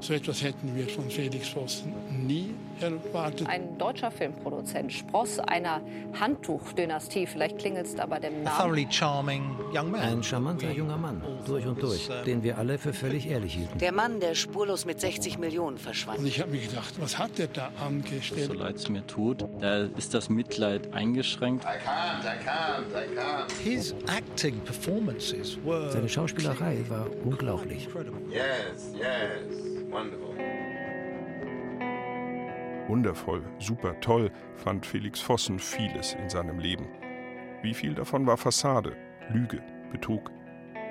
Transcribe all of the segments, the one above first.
So etwas hätten wir von Felix Vossen nie erwartet. Ein deutscher Filmproduzent, Spross einer Handtuchdynastie, vielleicht klingelt es da bei dem Namen. Ein charmanter junger Mann, durch und durch, den wir alle für völlig ehrlich hielten. Der Mann, der spurlos mit 60 Millionen verschwand. Und ich habe mir gedacht, was hat der da angestellt? So leid es mir tut, da ist das Mitleid eingeschränkt. I can't, I can't, I can't. His acting performances were Seine Schauspielerei war unglaublich. Yes, yes. Wonderful. Wundervoll, super toll fand Felix Vossen vieles in seinem Leben. Wie viel davon war Fassade, Lüge, Betrug?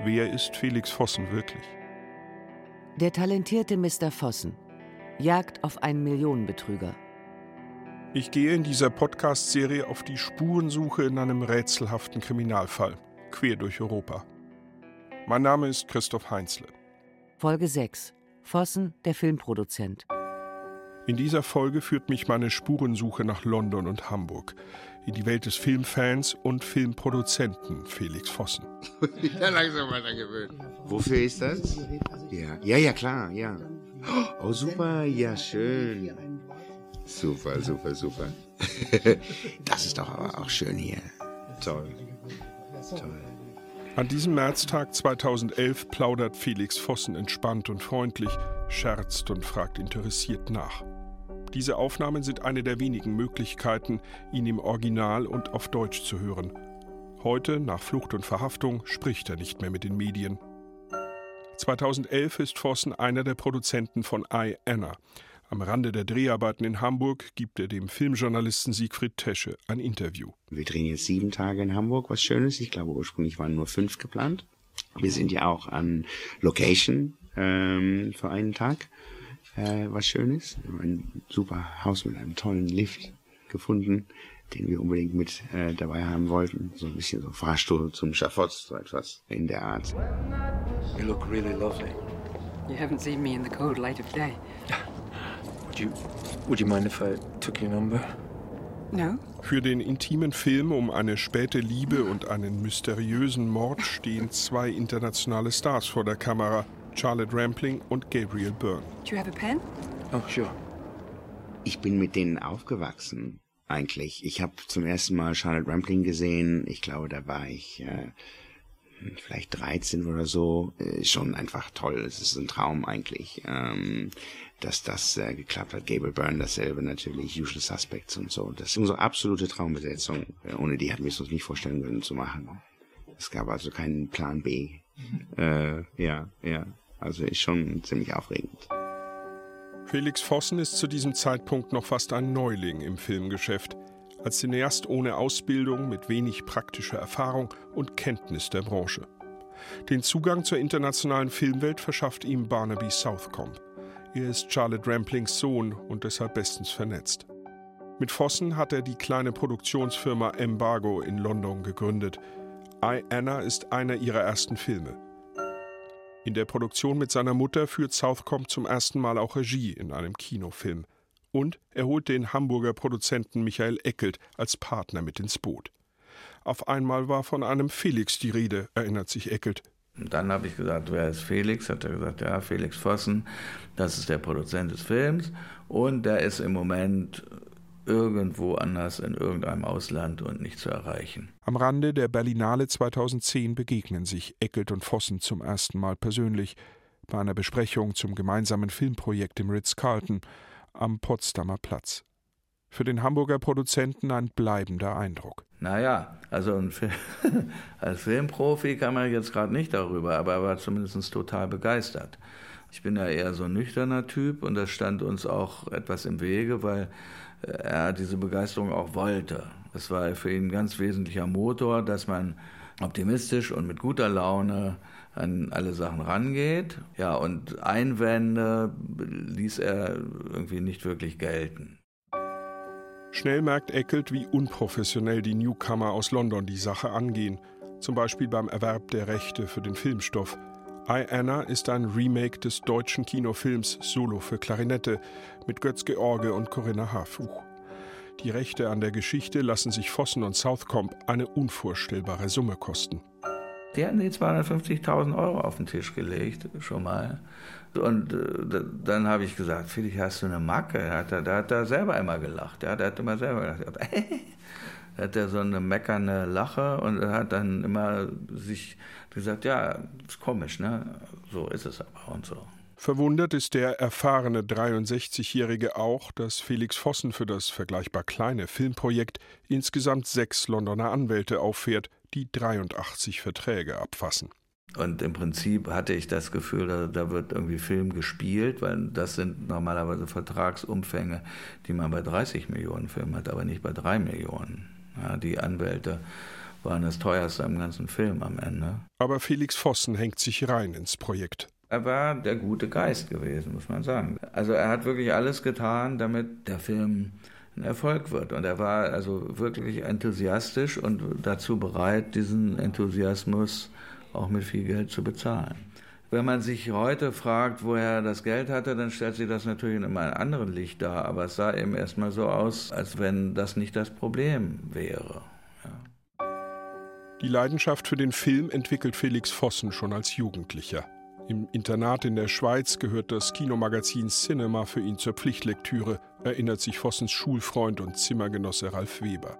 Wer ist Felix Vossen wirklich? Der talentierte Mr. Vossen. Jagd auf einen Millionenbetrüger. Ich gehe in dieser Podcast-Serie auf die Spurensuche in einem rätselhaften Kriminalfall, quer durch Europa. Mein Name ist Christoph Heinzle. Folge 6. Vossen, der Filmproduzent. In dieser Folge führt mich meine Spurensuche nach London und Hamburg, in die Welt des Filmfans und Filmproduzenten Felix Vossen. ja, langsam weiter gewöhnt. Wofür ist das? Ja, ja, ja, klar, ja. Oh, super, ja, schön. Super, super, super. das ist doch aber auch schön hier. Toll. Toll. An diesem Märztag 2011 plaudert Felix Vossen entspannt und freundlich, scherzt und fragt interessiert nach. Diese Aufnahmen sind eine der wenigen Möglichkeiten, ihn im Original und auf Deutsch zu hören. Heute, nach Flucht und Verhaftung, spricht er nicht mehr mit den Medien. 2011 ist Vossen einer der Produzenten von I, Anna. Am Rande der Dreharbeiten in Hamburg gibt er dem Filmjournalisten Siegfried Tesche ein Interview. Wir drehen jetzt sieben Tage in Hamburg, was Schönes. Ich glaube, ursprünglich waren nur fünf geplant. Wir sind ja auch an Location ähm, für einen Tag, äh, was Schönes. Wir haben ein super Haus mit einem tollen Lift gefunden, den wir unbedingt mit äh, dabei haben wollten. So ein bisschen so Fahrstuhl zum Schafott, so etwas in der Art. You look really lovely. You haven't seen me in the cold light of day. Would you, would you mind if I took your number? No? Für den intimen Film um eine späte Liebe und einen mysteriösen Mord stehen zwei internationale Stars vor der Kamera, Charlotte Rampling und Gabriel Byrne. Do you have a pen? Oh, sure. Ich bin mit denen aufgewachsen, eigentlich. Ich habe zum ersten Mal Charlotte Rampling gesehen. Ich glaube, da war ich äh, vielleicht 13 oder so. Äh, schon einfach toll. Es ist ein Traum eigentlich, ähm, dass das äh, geklappt hat. Gabriel Byrne dasselbe natürlich, Usual Suspects und so. Das ist unsere absolute Traumbesetzung. Äh, ohne die hätten wir es uns nicht vorstellen können zu machen. Es gab also keinen Plan B. Äh, ja, ja. Also ist schon ziemlich aufregend. Felix Vossen ist zu diesem Zeitpunkt noch fast ein Neuling im Filmgeschäft. Als Cineast ohne Ausbildung, mit wenig praktischer Erfahrung und Kenntnis der Branche. Den Zugang zur internationalen Filmwelt verschafft ihm Barnaby Southcombe. Er ist Charlotte Ramplings Sohn und deshalb bestens vernetzt. Mit Vossen hat er die kleine Produktionsfirma Embargo in London gegründet. I, Anna ist einer ihrer ersten Filme. In der Produktion mit seiner Mutter führt Southcombe zum ersten Mal auch Regie in einem Kinofilm. Und er holt den Hamburger Produzenten Michael Eckelt als Partner mit ins Boot. Auf einmal war von einem Felix die Rede, erinnert sich Eckelt. Und dann habe ich gesagt, wer ist Felix? Hat er gesagt, ja, Felix Vossen, das ist der Produzent des Films und der ist im Moment irgendwo anders in irgendeinem Ausland und nicht zu erreichen. Am Rande der Berlinale 2010 begegnen sich Eckelt und Vossen zum ersten Mal persönlich bei einer Besprechung zum gemeinsamen Filmprojekt im Ritz-Carlton am Potsdamer Platz. Für den Hamburger Produzenten ein bleibender Eindruck. Naja, also Film, als Filmprofi kann man jetzt gerade nicht darüber, aber er war zumindest total begeistert. Ich bin ja eher so ein nüchterner Typ und das stand uns auch etwas im Wege, weil er diese Begeisterung auch wollte. Es war für ihn ein ganz wesentlicher Motor, dass man optimistisch und mit guter Laune an alle Sachen rangeht. Ja, und Einwände ließ er irgendwie nicht wirklich gelten. Schnell merkt Eckelt, wie unprofessionell die Newcomer aus London die Sache angehen, zum Beispiel beim Erwerb der Rechte für den Filmstoff. I, Anna ist ein Remake des deutschen Kinofilms Solo für Klarinette mit Götz George und Corinna Harfuch. Die Rechte an der Geschichte lassen sich Vossen und Southcombe eine unvorstellbare Summe kosten. Die hatten die 250.000 Euro auf den Tisch gelegt, schon mal. Und äh, dann habe ich gesagt, Felix, hast du eine Macke? Da hat er, da hat er selber immer gelacht. Ja, der hat immer selber gelacht. da hat er so eine meckernde Lache und hat dann immer sich gesagt, ja, ist komisch, ne? So ist es aber und so. Verwundert ist der erfahrene 63-Jährige auch, dass Felix Vossen für das vergleichbar kleine Filmprojekt insgesamt sechs Londoner Anwälte auffährt, die 83 Verträge abfassen. Und im Prinzip hatte ich das Gefühl, da, da, wird irgendwie Film gespielt, weil das sind normalerweise Vertragsumfänge, die man bei 30 Millionen Filmen hat, aber nicht bei 3 Millionen. Ja, die Anwälte waren das teuerste am ganzen Film am Ende. Aber Felix Vossen hängt sich rein ins Projekt. Er war der gute Geist gewesen, muss man sagen. Also er hat wirklich alles getan, damit der Film ein Erfolg wird. Und er war also wirklich enthusiastisch und dazu bereit, diesen Enthusiasmus auch mit viel Geld zu bezahlen. Wenn man sich heute fragt, woher er das Geld hatte, dann stellt sich das natürlich in einem anderen Licht dar. Aber es sah eben erstmal so aus, als wenn das nicht das Problem wäre. Ja. Die Leidenschaft für den Film entwickelt Felix Vossen schon als Jugendlicher. Im Internat in der Schweiz gehört das Kinomagazin Cinema für ihn zur Pflichtlektüre, erinnert sich Vossens Schulfreund und Zimmergenosse Ralf Weber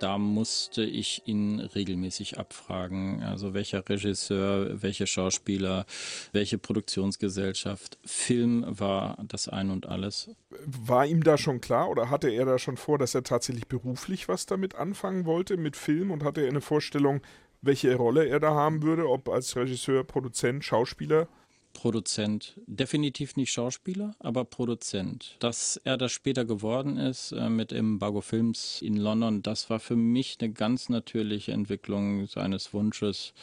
da musste ich ihn regelmäßig abfragen. Also welcher Regisseur, welche Schauspieler, welche Produktionsgesellschaft. Film war das Ein und alles. War ihm da schon klar oder hatte er da schon vor, dass er tatsächlich beruflich was damit anfangen wollte mit Film und hatte er eine Vorstellung, welche Rolle er da haben würde, ob als Regisseur, Produzent, Schauspieler? Produzent. Definitiv nicht Schauspieler, aber Produzent. Dass er das später geworden ist äh, mit Embargo Films in London, das war für mich eine ganz natürliche Entwicklung seines Wunsches,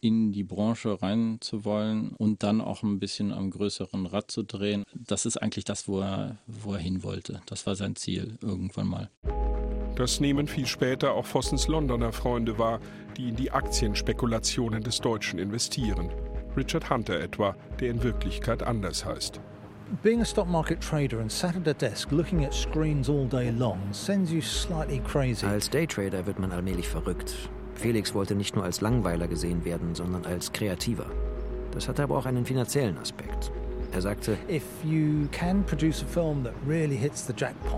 in die Branche rein zu wollen und dann auch ein bisschen am größeren Rad zu drehen. Das ist eigentlich das, wo er, wo er hin wollte. Das war sein Ziel irgendwann mal. Das nehmen viel später auch Vossens Londoner Freunde wahr, die in die Aktienspekulationen des Deutschen investieren. Richard Hunter etwa, der in Wirklichkeit anders heißt. Being a stock market trader and sat at a desk looking at screens all day long sends you slightly crazy. Als Daytrader wird man allmählich verrückt. Felix wollte nicht nur als Langweiler gesehen werden, sondern als Kreativer. Das hatte aber auch einen finanziellen Aspekt. Er sagte,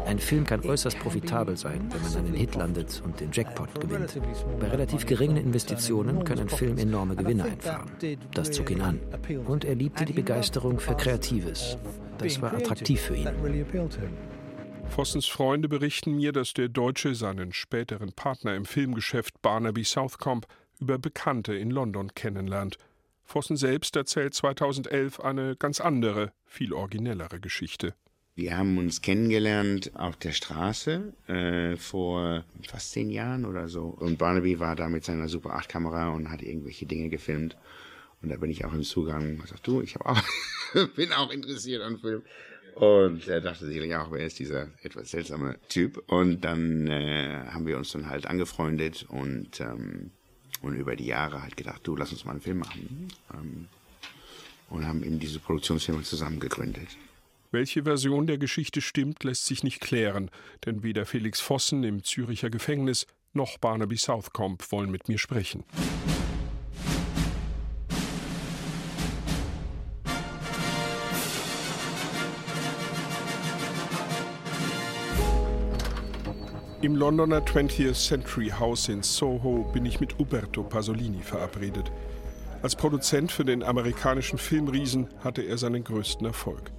ein Film kann äußerst profitabel sein, wenn man einen Hit landet und den Jackpot gewinnt. Bei relativ geringen Investitionen kann ein Film enorme Gewinne einfahren. Das zog ihn an. Und er liebte die Begeisterung für Kreatives. Das war attraktiv für ihn. Vossens Freunde berichten mir, dass der Deutsche seinen späteren Partner im Filmgeschäft Barnaby Southcombe über Bekannte in London kennenlernt – Vossen selbst erzählt 2011 eine ganz andere, viel originellere Geschichte. Wir haben uns kennengelernt auf der Straße äh, vor fast zehn Jahren oder so. Und Barnaby war da mit seiner Super 8-Kamera und hat irgendwelche Dinge gefilmt. Und da bin ich auch im Zugang und sagte, du, ich auch, bin auch interessiert an Film. Und er dachte sicherlich auch, wer ist dieser etwas seltsame Typ. Und dann äh, haben wir uns dann halt angefreundet und ähm, und über die Jahre halt gedacht, du, lass uns mal einen Film machen. Ähm, und haben eben diese Produktionsfirma zusammen gegründet. Welche Version der Geschichte stimmt, lässt sich nicht klären, denn weder Felix Vossen im Züricher Gefängnis noch Barnaby Southcombe wollen mit mir sprechen. Im Londoner 20th Century House in Soho bin ich mit Uberto Pasolini verabredet. Als Produzent für den amerikanischen Filmriesen hatte er seinen größten Erfolg.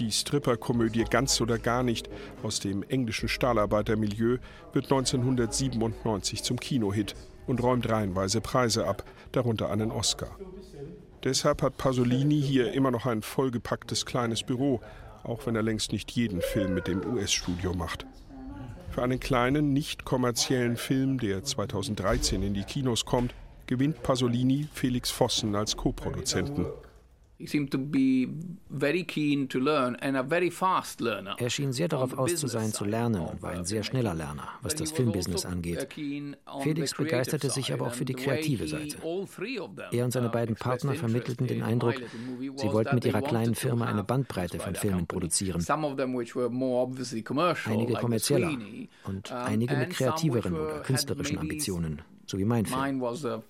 Die Stripper-Komödie Ganz oder gar nicht aus dem englischen Stahlarbeitermilieu wird 1997 zum Kinohit und räumt reihenweise Preise ab, darunter einen Oscar. Deshalb hat Pasolini hier immer noch ein vollgepacktes kleines Büro, auch wenn er längst nicht jeden Film mit dem US-Studio macht. Für einen kleinen, nicht kommerziellen Film, der 2013 in die Kinos kommt, gewinnt Pasolini Felix Vossen als Co-Produzenten. Er schien sehr darauf aus zu sein, zu lernen und war ein sehr schneller Lerner, was das Filmbusiness angeht. Felix begeisterte sich aber auch für die kreative Seite. Er und seine beiden Partner vermittelten den Eindruck, sie wollten mit ihrer kleinen Firma eine Bandbreite von Filmen produzieren. Einige kommerzieller und einige mit kreativeren oder künstlerischen Ambitionen so wie mein Film.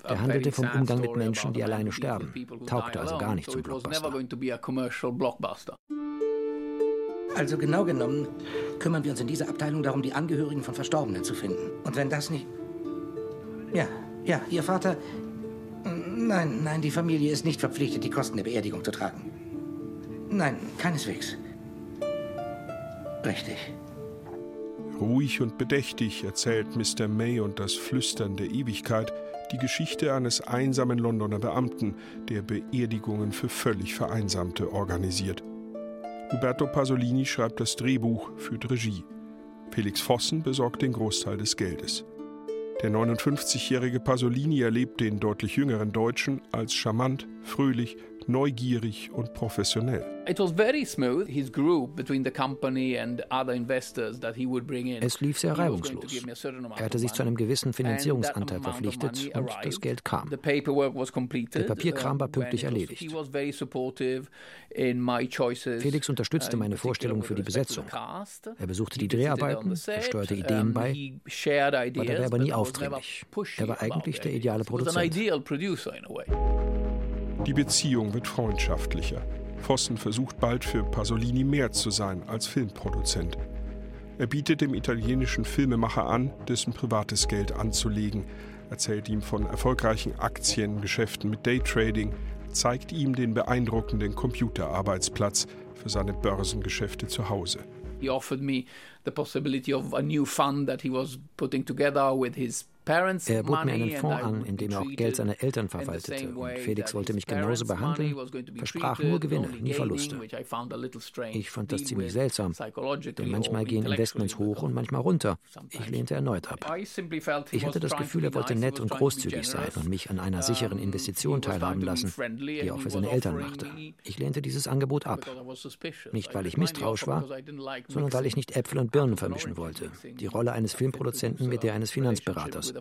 Der handelte vom Umgang mit Menschen, die alleine sterben, taugte also gar nicht zum Blockbuster. Also genau genommen kümmern wir uns in dieser Abteilung darum, die Angehörigen von Verstorbenen zu finden. Und wenn das nicht... Ja, ja, Ihr Vater... Nein, nein, die Familie ist nicht verpflichtet, die Kosten der Beerdigung zu tragen. Nein, keineswegs. Richtig. Ruhig und bedächtig erzählt Mr. May und das Flüstern der Ewigkeit die Geschichte eines einsamen Londoner Beamten, der Beerdigungen für völlig Vereinsamte organisiert. Roberto Pasolini schreibt das Drehbuch, führt Regie. Felix Vossen besorgt den Großteil des Geldes. Der 59-jährige Pasolini erlebt den deutlich jüngeren Deutschen als charmant, fröhlich, neugierig und professionell. Es lief sehr reibungslos. Er hatte sich zu einem gewissen Finanzierungsanteil verpflichtet und das Geld kam. Der Papierkram war pünktlich erledigt. Felix unterstützte meine Vorstellungen für die Besetzung. Er besuchte die Dreharbeiten, er steuerte Ideen bei, war dabei aber nie aufdringlich. Er war eigentlich der ideale Produzent. Die Beziehung wird freundschaftlicher. Vossen versucht bald für Pasolini mehr zu sein als Filmproduzent. Er bietet dem italienischen Filmemacher an, dessen privates Geld anzulegen, erzählt ihm von erfolgreichen Aktiengeschäften mit Daytrading, zeigt ihm den beeindruckenden Computerarbeitsplatz für seine Börsengeschäfte zu Hause. He offered me the possibility of a new fund that he was putting together with his er bot mir einen Fonds an, in dem er auch Geld seiner Eltern verwaltete. Und Felix wollte mich genauso behandeln, versprach nur Gewinne, nie Verluste. Ich fand das ziemlich seltsam, denn manchmal gehen Investments hoch und manchmal runter. Ich lehnte erneut ab. Ich hatte das Gefühl, er wollte nett und großzügig sein und mich an einer sicheren Investition teilhaben lassen, die er auch für seine Eltern machte. Ich lehnte dieses Angebot ab. Nicht, weil ich misstrauisch war, sondern weil ich nicht Äpfel und Birnen vermischen wollte. Die Rolle eines Filmproduzenten mit der eines Finanzberaters.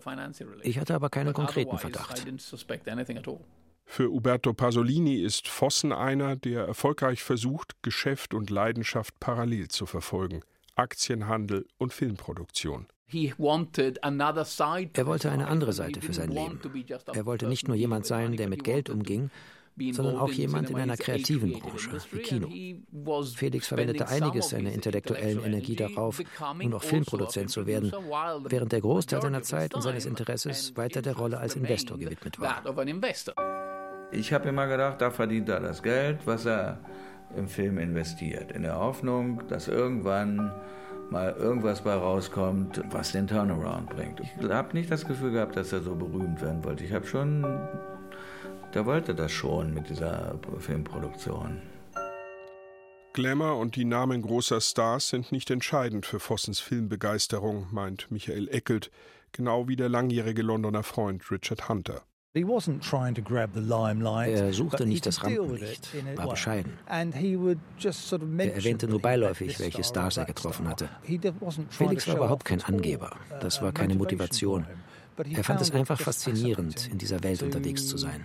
Ich hatte aber keinen konkreten Verdacht. Für Uberto Pasolini ist Vossen einer, der erfolgreich versucht, Geschäft und Leidenschaft parallel zu verfolgen. Aktienhandel und Filmproduktion. Er wollte eine andere Seite für sein Leben. Er wollte nicht nur jemand sein, der mit Geld umging, sondern auch jemand in einer kreativen Branche, wie Kino. Felix verwendete einiges seiner intellektuellen Energie darauf, nur noch Filmproduzent zu werden, während der Großteil seiner Zeit und seines Interesses weiter der Rolle als Investor gewidmet war. Ich habe immer gedacht, da verdient er das Geld, was er im Film investiert, in der Hoffnung, dass irgendwann mal irgendwas bei rauskommt, was den Turnaround bringt. Ich habe nicht das Gefühl gehabt, dass er so berühmt werden wollte. Ich habe schon der wollte das schon mit dieser Filmproduktion. Glamour und die Namen großer Stars sind nicht entscheidend für Vossens Filmbegeisterung, meint Michael Eckelt, genau wie der langjährige Londoner Freund Richard Hunter. Er suchte nicht das Rampenlicht, war bescheiden. Er erwähnte nur beiläufig, welche Stars er getroffen hatte. Felix war überhaupt kein Angeber, das war keine Motivation. Er fand es einfach faszinierend, in dieser Welt unterwegs zu sein.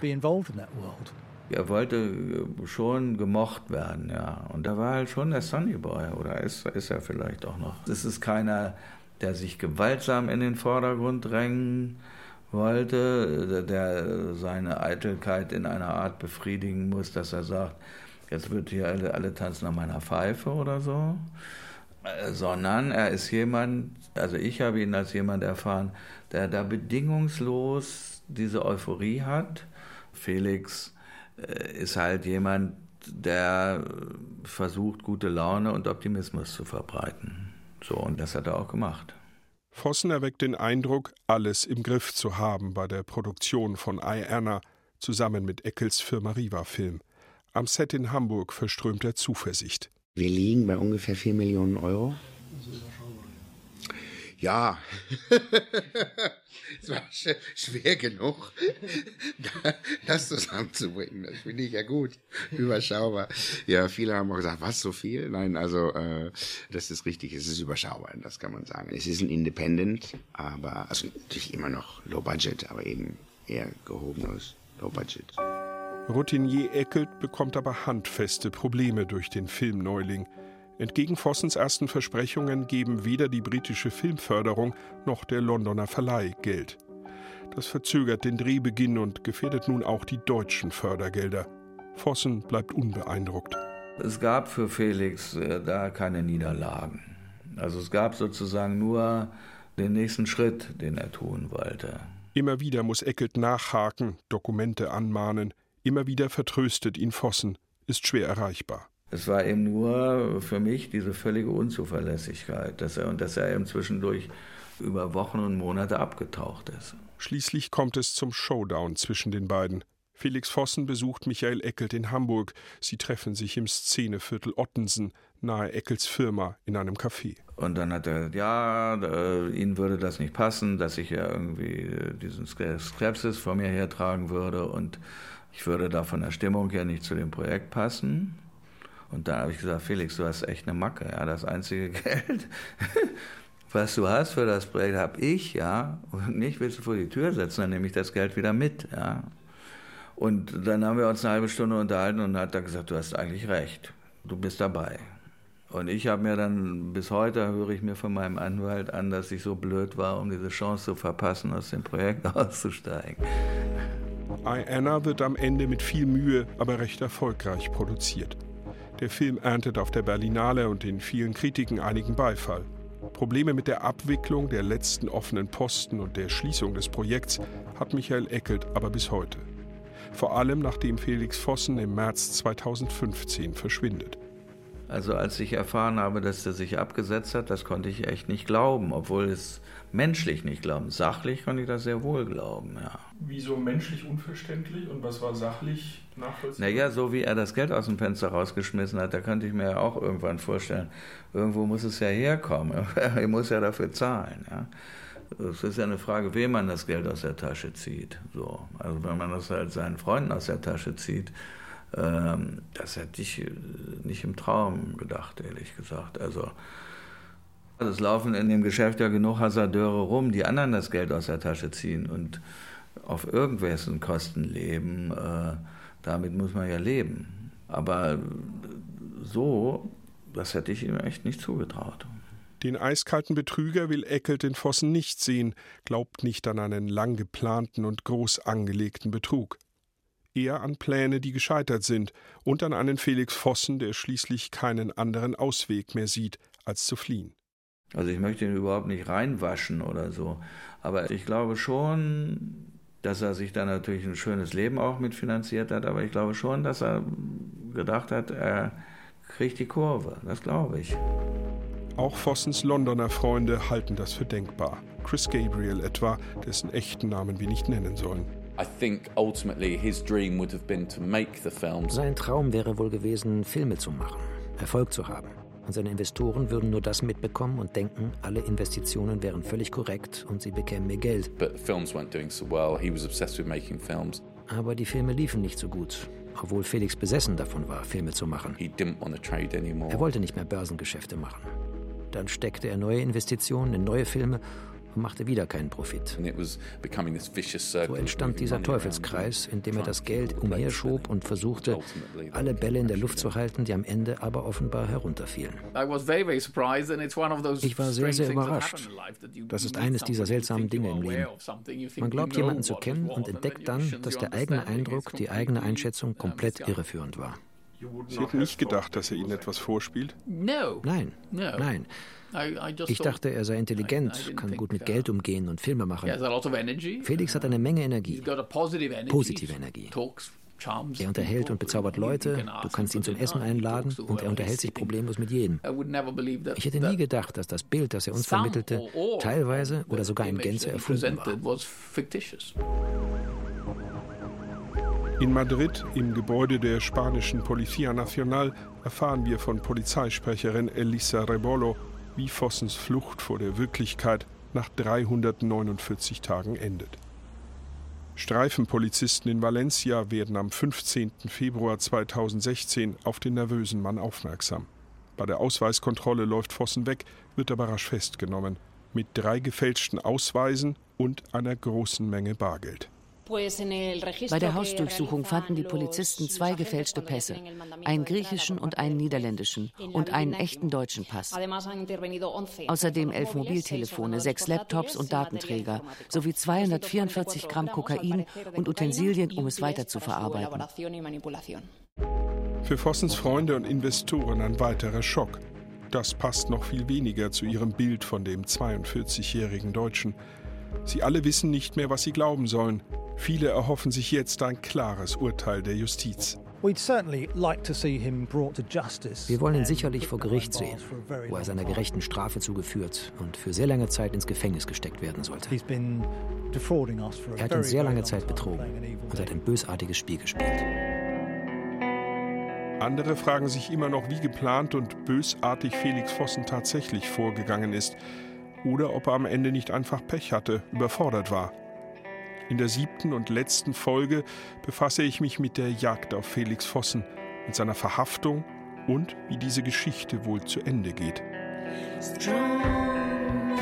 Er wollte äh, schon gemocht werden, ja. Und er war halt schon der Sunny Boy, oder ist, ist er vielleicht auch noch. Es ist keiner, der sich gewaltsam in den Vordergrund drängen wollte, der seine Eitelkeit in einer Art befriedigen muss, dass er sagt, jetzt wird hier alle, alle tanzen an meiner Pfeife oder so. Äh, sondern er ist jemand, also ich habe ihn als jemand erfahren, der da bedingungslos diese Euphorie hat. Felix äh, ist halt jemand, der versucht, gute Laune und Optimismus zu verbreiten. So, und das hat er auch gemacht. Vossen erweckt den Eindruck, alles im Griff zu haben bei der Produktion von I, Anna zusammen mit Eccles Firma Riva Film. Am Set in Hamburg verströmt er Zuversicht. Wir liegen bei ungefähr 4 Millionen Euro. Ja, es war schwer genug, das zusammenzubringen. Das finde ich ja gut, überschaubar. Ja, viele haben auch gesagt, was so viel? Nein, also äh, das ist richtig, es ist überschaubar, das kann man sagen. Es ist ein Independent, aber also natürlich immer noch Low Budget, aber eben eher gehobenes Low Budget. Routinier Eckelt bekommt aber handfeste Probleme durch den Filmneuling. Entgegen Vossens ersten Versprechungen geben weder die britische Filmförderung noch der Londoner Verleih Geld. Das verzögert den Drehbeginn und gefährdet nun auch die deutschen Fördergelder. Vossen bleibt unbeeindruckt. Es gab für Felix äh, da keine Niederlagen. Also es gab sozusagen nur den nächsten Schritt, den er tun wollte. Immer wieder muss Eckelt nachhaken, Dokumente anmahnen. Immer wieder vertröstet ihn Vossen, ist schwer erreichbar. Es war eben nur für mich diese völlige Unzuverlässigkeit, dass er und dass er eben zwischendurch über Wochen und Monate abgetaucht ist. Schließlich kommt es zum Showdown zwischen den beiden. Felix Vossen besucht Michael Eckelt in Hamburg. Sie treffen sich im Szeneviertel Ottensen, nahe Eckels Firma, in einem Café. Und dann hat er ja, äh, Ihnen würde das nicht passen, dass ich ja irgendwie diesen Skepsis vor mir hertragen würde und ich würde da von der Stimmung her nicht zu dem Projekt passen. Und da habe ich gesagt, Felix, du hast echt eine Macke, ja, das einzige Geld, was du hast für das Projekt, habe ich, ja, und nicht willst du vor die Tür setzen, dann nehme ich das Geld wieder mit, ja. Und dann haben wir uns eine halbe Stunde unterhalten und hat er gesagt, du hast eigentlich recht, du bist dabei. Und ich habe mir dann, bis heute höre ich mir von meinem Anwalt an, dass ich so blöd war, um diese Chance zu verpassen, aus dem Projekt auszusteigen. Anna wird am Ende mit viel Mühe, aber recht erfolgreich produziert. Der Film erntet auf der Berlinale und in vielen Kritiken einigen Beifall. Probleme mit der Abwicklung der letzten offenen Posten und der Schließung des Projekts hat Michael Eckelt aber bis heute vor allem nachdem Felix Vossen im März 2015 verschwindet. Also als ich erfahren habe, dass er sich abgesetzt hat, das konnte ich echt nicht glauben, obwohl es menschlich nicht glauben. Sachlich konnte ich das sehr wohl glauben, ja. Wieso menschlich unverständlich und was war sachlich nachvollziehbar? Naja, so wie er das Geld aus dem Fenster rausgeschmissen hat, da könnte ich mir ja auch irgendwann vorstellen, irgendwo muss es ja herkommen, er muss ja dafür zahlen, ja. Es ist ja eine Frage, wem man das Geld aus der Tasche zieht. So. Also wenn man das halt seinen Freunden aus der Tasche zieht, ähm, das hätte ich äh, nicht im Traum gedacht, ehrlich gesagt. Also es laufen in dem Geschäft ja genug Hasardeure rum, die anderen das Geld aus der Tasche ziehen und auf irgendwelchen Kosten leben. Äh, damit muss man ja leben. Aber so, das hätte ich ihm echt nicht zugetraut. Den eiskalten Betrüger will Eckelt in Vossen nicht sehen, glaubt nicht an einen lang geplanten und groß angelegten Betrug. Eher an Pläne, die gescheitert sind, und an einen Felix Vossen, der schließlich keinen anderen Ausweg mehr sieht, als zu fliehen. Also ich möchte ihn überhaupt nicht reinwaschen oder so, aber ich glaube schon, dass er sich da natürlich ein schönes Leben auch mitfinanziert hat, aber ich glaube schon, dass er gedacht hat, er kriegt die Kurve. Das glaube ich. Auch Vossens Londoner Freunde halten das für denkbar. Chris Gabriel etwa, dessen echten Namen wir nicht nennen sollen. Sein Traum wäre wohl gewesen, Filme zu machen, Erfolg zu haben. Und seine Investoren würden nur das mitbekommen und denken, alle Investitionen wären völlig korrekt und sie bekämen mehr Geld. Aber die Filme liefen nicht so gut, obwohl Felix besessen davon war, Filme zu machen. Er wollte nicht mehr Börsengeschäfte machen. Dann steckte er neue Investitionen in neue Filme machte wieder keinen Profit. So entstand dieser Teufelskreis, in dem er das Geld umherschob und versuchte, alle Bälle in der Luft zu halten, die am Ende aber offenbar herunterfielen. Ich war sehr, sehr überrascht. Das ist eines dieser seltsamen Dinge im Leben. Man glaubt jemanden zu kennen und entdeckt dann, dass der eigene Eindruck, die eigene Einschätzung komplett irreführend war. Sie hätten nicht gedacht, dass er Ihnen etwas vorspielt? Nein, nein. Ich dachte, er sei intelligent, kann gut mit Geld umgehen und Filme machen. Felix hat eine Menge Energie, positive Energie. Er unterhält und bezaubert Leute, du kannst ihn zum Essen einladen und er unterhält sich problemlos mit jedem. Ich hätte nie gedacht, dass das Bild, das er uns vermittelte, teilweise oder sogar in Gänze erfunden war. In Madrid, im Gebäude der spanischen Policía Nacional, erfahren wir von Polizeisprecherin Elisa Rebolo, wie Vossens Flucht vor der Wirklichkeit nach 349 Tagen endet. Streifenpolizisten in Valencia werden am 15. Februar 2016 auf den nervösen Mann aufmerksam. Bei der Ausweiskontrolle läuft Vossen weg, wird aber rasch festgenommen, mit drei gefälschten Ausweisen und einer großen Menge Bargeld. Bei der Hausdurchsuchung fanden die Polizisten zwei gefälschte Pässe, einen griechischen und einen niederländischen und einen echten deutschen Pass. Außerdem elf Mobiltelefone, sechs Laptops und Datenträger sowie 244 Gramm Kokain und Utensilien, um es weiter zu verarbeiten. Für Vossens Freunde und Investoren ein weiterer Schock. Das passt noch viel weniger zu ihrem Bild von dem 42-jährigen Deutschen. Sie alle wissen nicht mehr, was sie glauben sollen. Viele erhoffen sich jetzt ein klares Urteil der Justiz. Wir wollen ihn sicherlich vor Gericht sehen, wo er seiner gerechten Strafe zugeführt und für sehr lange Zeit ins Gefängnis gesteckt werden sollte. Er hat uns sehr lange Zeit betrogen und hat ein bösartiges Spiel gespielt. Andere fragen sich immer noch, wie geplant und bösartig Felix Vossen tatsächlich vorgegangen ist oder ob er am Ende nicht einfach Pech hatte, überfordert war. In der siebten und letzten Folge befasse ich mich mit der Jagd auf Felix Vossen, mit seiner Verhaftung und wie diese Geschichte wohl zu Ende geht. Strong man,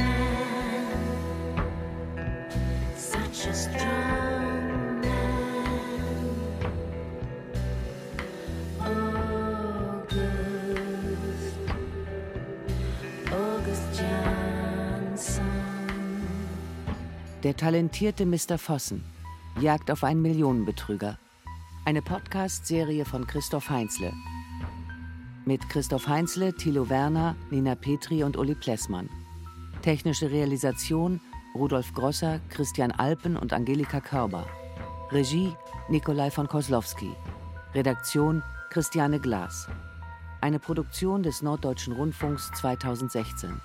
such a strong Der talentierte Mr. Vossen jagt auf einen Millionenbetrüger. Eine Podcast-Serie von Christoph Heinzle. Mit Christoph Heinzle, Thilo Werner, Nina Petri und Uli Plessmann. Technische Realisation Rudolf Grosser, Christian Alpen und Angelika Körber. Regie Nikolai von Koslowski. Redaktion Christiane Glas. Eine Produktion des Norddeutschen Rundfunks 2016.